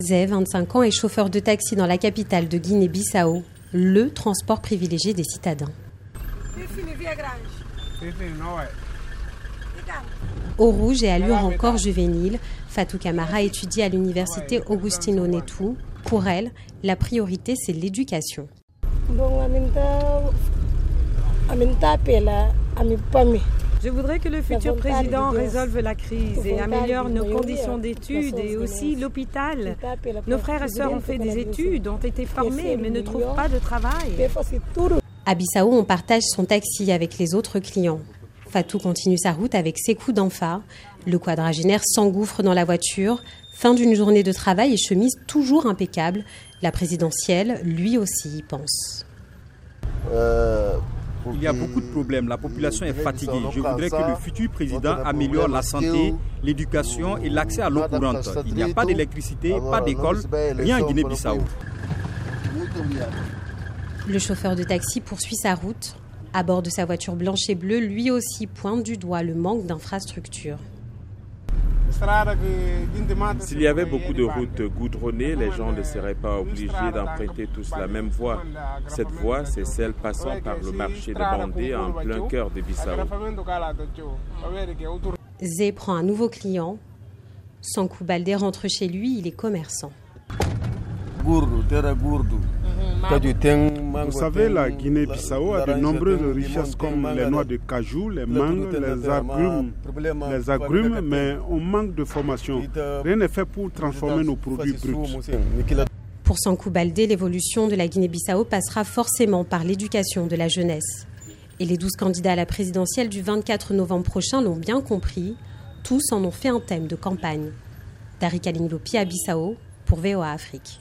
Zé, 25 ans, est chauffeur de taxi dans la capitale de Guinée-Bissau, le transport privilégié des citadins. Au rouge et allure encore juvénile, Fatou Kamara étudie à l'université Augustino Netou. Pour elle, la priorité, c'est l'éducation. Je voudrais que le futur président résolve la crise et améliore nos conditions d'études et aussi l'hôpital. Nos frères et sœurs ont fait des études, ont été formés, mais ne trouvent pas de travail. À Bissau, on partage son taxi avec les autres clients. Fatou continue sa route avec ses coups d'enfa. Le quadragénaire s'engouffre dans la voiture. Fin d'une journée de travail et chemise toujours impeccable. La présidentielle, lui aussi, y pense. Il y a beaucoup de problèmes. La population est fatiguée. Je voudrais que le futur président améliore la santé, l'éducation et l'accès à l'eau courante. Il n'y a pas d'électricité, pas d'école, rien en Guinée-Bissau. Le chauffeur de taxi poursuit sa route. À bord de sa voiture blanche et bleue, lui aussi pointe du doigt le manque d'infrastructures. S'il y avait beaucoup de routes goudronnées, les gens ne seraient pas obligés d'emprunter tous la même voie. Cette voie, c'est celle passant par le marché des Bandés en plein cœur de Bissau. Zé prend un nouveau client. Sankou Baldé rentre chez lui, il est commerçant. Vous savez, la Guinée-Bissau a de nombreuses richesses comme les noix de cajou, les mangues, les agrumes, les agrumes, mais on manque de formation. Rien n'est fait pour transformer nos produits bruts. Pour Sankou Baldé, l'évolution de la Guinée-Bissau passera forcément par l'éducation de la jeunesse. Et les 12 candidats à la présidentielle du 24 novembre prochain l'ont bien compris. Tous en ont fait un thème de campagne. Dari Kalinglopi à Bissau pour VOA Afrique.